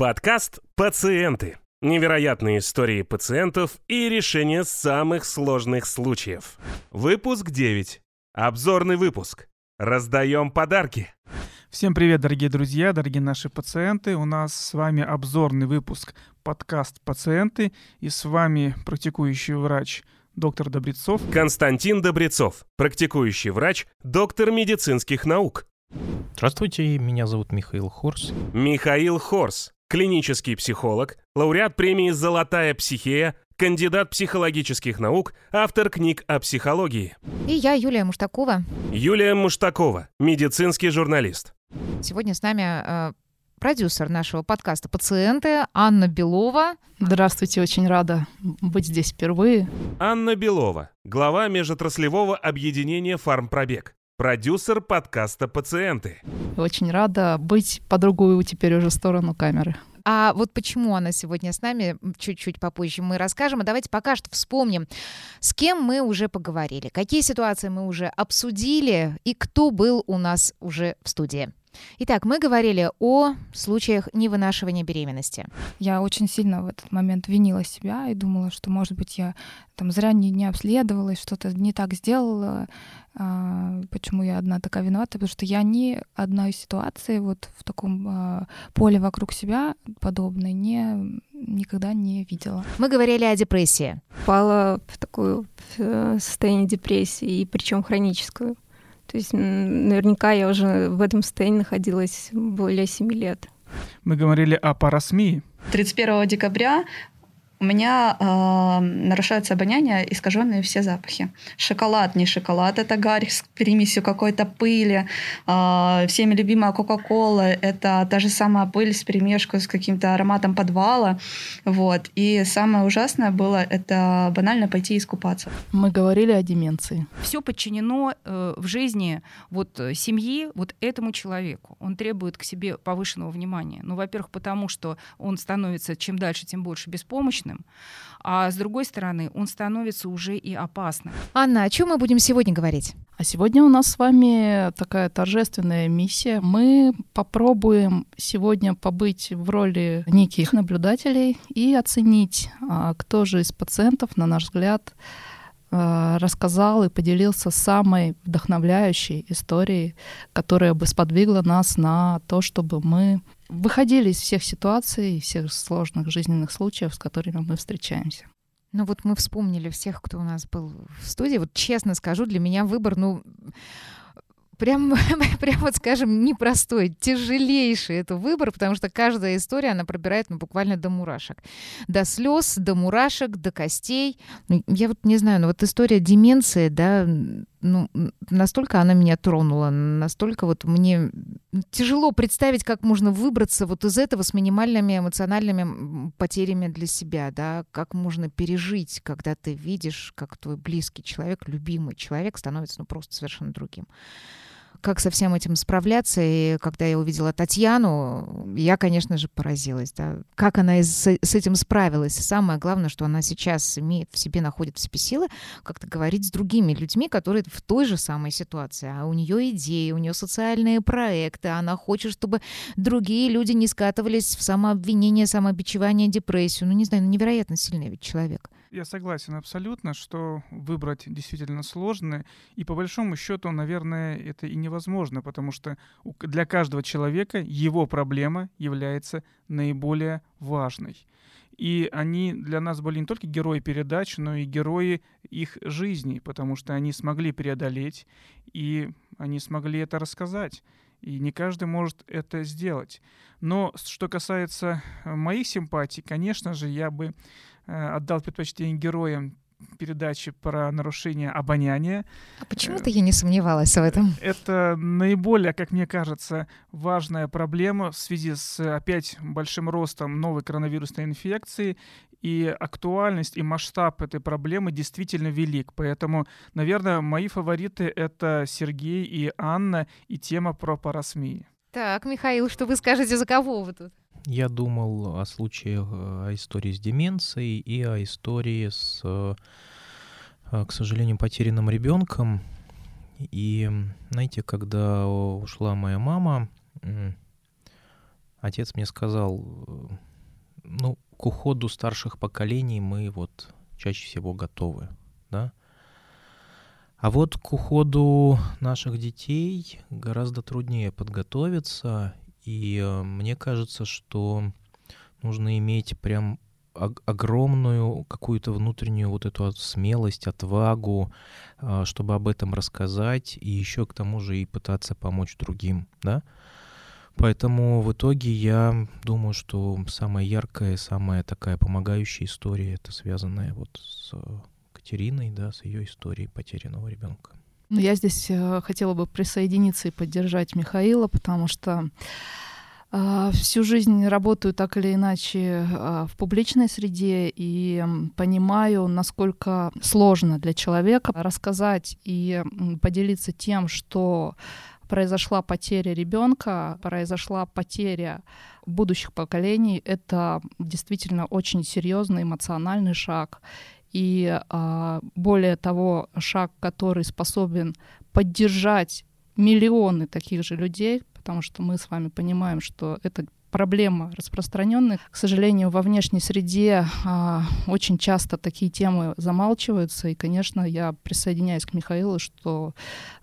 Подкаст «Пациенты». Невероятные истории пациентов и решения самых сложных случаев. Выпуск 9. Обзорный выпуск. Раздаем подарки. Всем привет, дорогие друзья, дорогие наши пациенты. У нас с вами обзорный выпуск подкаст «Пациенты». И с вами практикующий врач доктор Добрецов. Константин Добрецов, практикующий врач, доктор медицинских наук. Здравствуйте, меня зовут Михаил Хорс. Михаил Хорс, клинический психолог, лауреат премии «Золотая психея», кандидат психологических наук, автор книг о психологии. И я, Юлия Муштакова. Юлия Муштакова, медицинский журналист. Сегодня с нами э, продюсер нашего подкаста «Пациенты» Анна Белова. Здравствуйте, очень рада быть здесь впервые. Анна Белова, глава межотраслевого объединения «Фармпробег», продюсер подкаста «Пациенты». Очень рада быть по другую теперь уже сторону камеры. А вот почему она сегодня с нами, чуть-чуть попозже мы расскажем. А давайте пока что вспомним, с кем мы уже поговорили, какие ситуации мы уже обсудили и кто был у нас уже в студии. Итак, мы говорили о случаях невынашивания беременности. Я очень сильно в этот момент винила себя и думала, что, может быть, я там зря не, не обследовалась, что-то не так сделала. А, почему я одна такая виновата? Потому что я ни одной ситуации вот в таком а, поле вокруг себя подобной не никогда не видела. Мы говорили о депрессии. Пала в такое состояние депрессии, и причем хроническую. То есть наверняка я уже в этом состоянии находилась более 7 лет. Мы говорили о парасмии. 31 декабря у меня э, нарушается обоняние, искаженные все запахи. Шоколад, не шоколад, это гарь с примесью какой-то пыли. Э, всеми любимая Кока-Кола, это та же самая пыль с перемешку с каким-то ароматом подвала. Вот. И самое ужасное было, это банально пойти искупаться. Мы говорили о деменции. Все подчинено э, в жизни вот э, семьи вот этому человеку. Он требует к себе повышенного внимания. Ну, во-первых, потому что он становится чем дальше, тем больше беспомощным, опасным. А с другой стороны, он становится уже и опасным. Анна, о чем мы будем сегодня говорить? А сегодня у нас с вами такая торжественная миссия. Мы попробуем сегодня побыть в роли неких наблюдателей и оценить, а, кто же из пациентов, на наш взгляд, а, рассказал и поделился самой вдохновляющей историей, которая бы сподвигла нас на то, чтобы мы выходили из всех ситуаций, всех сложных жизненных случаев, с которыми мы встречаемся. Ну вот мы вспомнили всех, кто у нас был в студии. Вот честно скажу, для меня выбор, ну, прям, прям вот скажем, непростой, тяжелейший это выбор, потому что каждая история, она пробирает ну, буквально до мурашек. До слез, до мурашек, до костей. Ну, я вот не знаю, но вот история деменции, да, ну, настолько она меня тронула, настолько вот мне тяжело представить, как можно выбраться вот из этого с минимальными эмоциональными потерями для себя, да, как можно пережить, когда ты видишь, как твой близкий человек, любимый человек становится ну, просто совершенно другим как со всем этим справляться. И когда я увидела Татьяну, я, конечно же, поразилась. Да? Как она с, с этим справилась. Самое главное, что она сейчас имеет в себе, находит в себе силы как-то говорить с другими людьми, которые в той же самой ситуации. А у нее идеи, у нее социальные проекты. Она хочет, чтобы другие люди не скатывались в самообвинение, самообичевание, депрессию. Ну, не знаю, ну, невероятно сильный ведь человек. Я согласен абсолютно, что выбрать действительно сложно. И по большому счету, наверное, это и невозможно, потому что для каждого человека его проблема является наиболее важной. И они для нас были не только герои передач, но и герои их жизни, потому что они смогли преодолеть, и они смогли это рассказать. И не каждый может это сделать. Но что касается моих симпатий, конечно же, я бы Э, отдал предпочтение героям передачи про нарушение обоняния. А почему-то я не сомневалась в этом. Это наиболее, как мне кажется, важная проблема в связи с опять большим ростом новой коронавирусной инфекции. И актуальность и масштаб этой проблемы действительно велик. Поэтому, наверное, мои фавориты — это Сергей и Анна и тема про парасмии. Так, Михаил, что вы скажете, за кого вы тут? Я думал о случаях, э, о истории с деменцией и о истории с, э, э, к сожалению, потерянным ребенком. И, знаете, когда ушла моя мама, отец мне сказал, ну, к уходу старших поколений мы вот чаще всего готовы, да. А вот к уходу наших детей гораздо труднее подготовиться, и э, мне кажется, что нужно иметь прям огромную какую-то внутреннюю вот эту смелость, отвагу, а, чтобы об этом рассказать, и еще к тому же и пытаться помочь другим, да. Поэтому в итоге я думаю, что самая яркая, самая такая помогающая история, это связанная вот с Катериной, да, с ее историей потерянного ребенка. Ну, я здесь э, хотела бы присоединиться и поддержать Михаила, потому что а, всю жизнь работаю так или иначе а, в публичной среде и понимаю, насколько сложно для человека рассказать и поделиться тем, что произошла потеря ребенка, произошла потеря будущих поколений. Это действительно очень серьезный эмоциональный шаг. И а, более того, шаг, который способен поддержать миллионы таких же людей, потому что мы с вами понимаем, что это проблема распространенная. К сожалению, во внешней среде а, очень часто такие темы замалчиваются, и, конечно, я присоединяюсь к Михаилу, что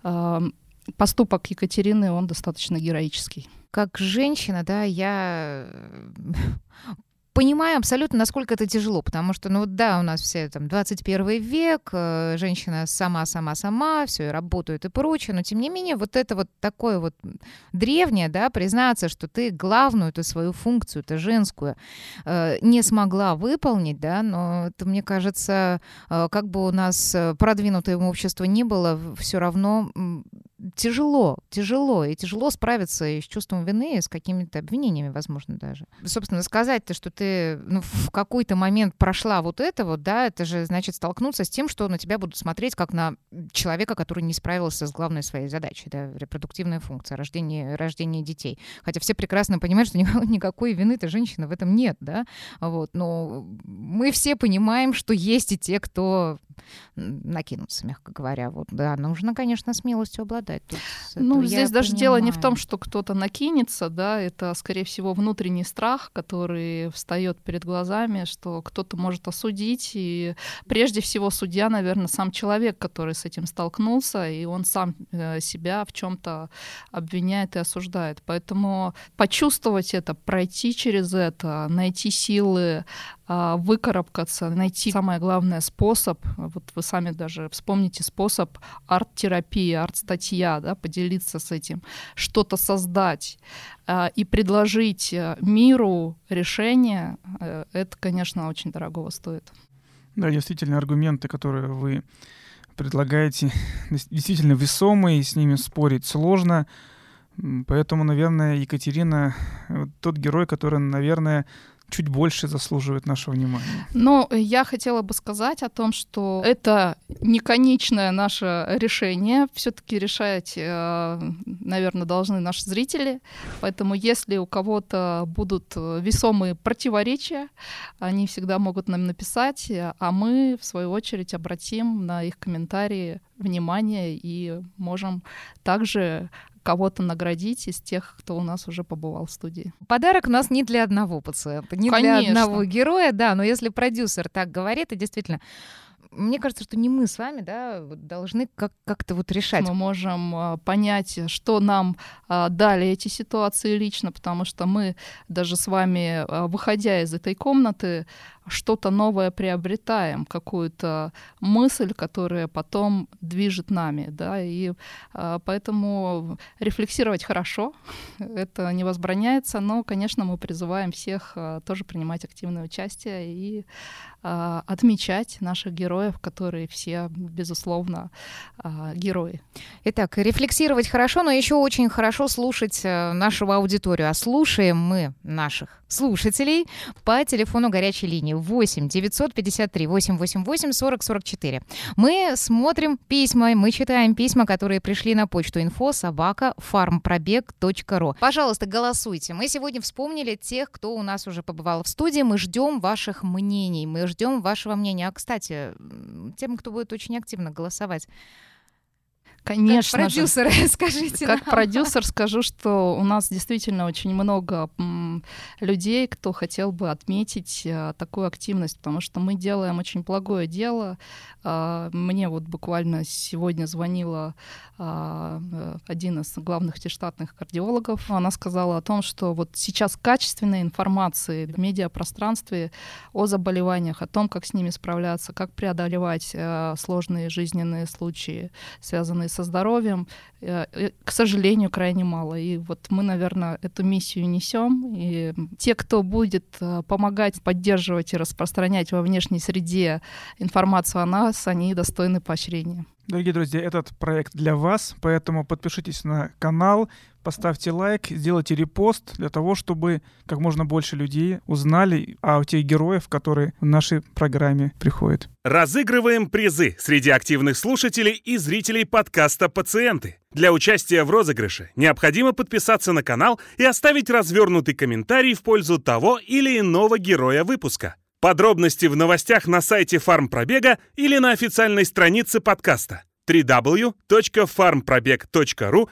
а, поступок Екатерины, он достаточно героический. Как женщина, да, я понимаю абсолютно, насколько это тяжело, потому что, ну да, у нас все там 21 век, э, женщина сама-сама-сама, все и работает и прочее, но тем не менее вот это вот такое вот древнее, да, признаться, что ты главную эту свою функцию, это женскую, э, не смогла выполнить, да, но это, мне кажется, э, как бы у нас продвинутое общество не было, все равно тяжело, тяжело, и тяжело справиться и с чувством вины, и с какими-то обвинениями, возможно, даже. Собственно, сказать-то, что ты ну, в какой-то момент прошла вот это вот, да, это же значит столкнуться с тем, что на тебя будут смотреть как на человека, который не справился с главной своей задачей, да, репродуктивная функция, рождение, рождение детей. Хотя все прекрасно понимают, что никакой вины-то женщины в этом нет, да, вот, но мы все понимаем, что есть и те, кто накинутся, мягко говоря, вот, да, нужно, конечно, смелостью обладать. Тут ну, здесь даже понимаю. дело не в том, что кто-то накинется, да, это, скорее всего, внутренний страх, который встает перед глазами, что кто-то может осудить, и прежде всего судья, наверное, сам человек, который с этим столкнулся, и он сам э, себя в чем-то обвиняет и осуждает. Поэтому почувствовать это, пройти через это, найти силы выкарабкаться, найти самое главное способ, вот вы сами даже вспомните способ арт-терапии, арт-статья, да, поделиться с этим, что-то создать а, и предложить э, миру решение, э, это, конечно, очень дорогого стоит. Да, действительно, аргументы, которые вы предлагаете, действительно весомые, с ними спорить сложно. Поэтому, наверное, Екатерина тот герой, который, наверное, чуть больше заслуживает нашего внимания. Но я хотела бы сказать о том, что это не конечное наше решение. Все-таки решать, э, наверное, должны наши зрители. Поэтому если у кого-то будут весомые противоречия, они всегда могут нам написать, а мы, в свою очередь, обратим на их комментарии внимание и можем также кого-то наградить из тех, кто у нас уже побывал в студии. Подарок у нас не для одного пациента, не Конечно. для одного героя, да, но если продюсер так говорит, и действительно мне кажется, что не мы с вами, да, должны как- как-то вот решать. Мы можем а, понять, что нам а, дали эти ситуации лично, потому что мы даже с вами, а, выходя из этой комнаты, что-то новое приобретаем, какую-то мысль, которая потом движет нами, да, и э, поэтому рефлексировать хорошо, это не возбраняется, но, конечно, мы призываем всех э, тоже принимать активное участие и э, отмечать наших героев, которые все, безусловно, э, герои. Итак, рефлексировать хорошо, но еще очень хорошо слушать нашу аудиторию, а слушаем мы наших слушателей по телефону горячей линии 8 953 888 40 44. Мы смотрим письма, мы читаем письма, которые пришли на почту info собака farmpробег.ру. Пожалуйста, голосуйте. Мы сегодня вспомнили тех, кто у нас уже побывал в студии. Мы ждем ваших мнений, мы ждем вашего мнения. А, кстати, тем, кто будет очень активно голосовать, Конечно как продюсер, же. скажите. Как нам. продюсер скажу, что у нас действительно очень много людей, кто хотел бы отметить а, такую активность, потому что мы делаем очень благое дело. А, мне вот буквально сегодня звонила а, один из главных штатных кардиологов. Она сказала о том, что вот сейчас качественной информации в медиапространстве о заболеваниях, о том, как с ними справляться, как преодолевать а, сложные жизненные случаи, связанные с со здоровьем, э, э, к сожалению, крайне мало. И вот мы, наверное, эту миссию несем. И те, кто будет э, помогать, поддерживать и распространять во внешней среде информацию о нас, они достойны поощрения. Дорогие друзья, этот проект для вас, поэтому подпишитесь на канал, поставьте лайк, сделайте репост для того, чтобы как можно больше людей узнали о тех героев, которые в нашей программе приходят. Разыгрываем призы среди активных слушателей и зрителей подкаста «Пациенты». Для участия в розыгрыше необходимо подписаться на канал и оставить развернутый комментарий в пользу того или иного героя выпуска. Подробности в новостях на сайте фармпробега или на официальной странице подкаста www.farmprobег.ru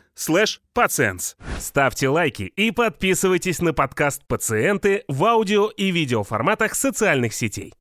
patients. Ставьте лайки и подписывайтесь на подкаст «Пациенты» в аудио и видеоформатах социальных сетей.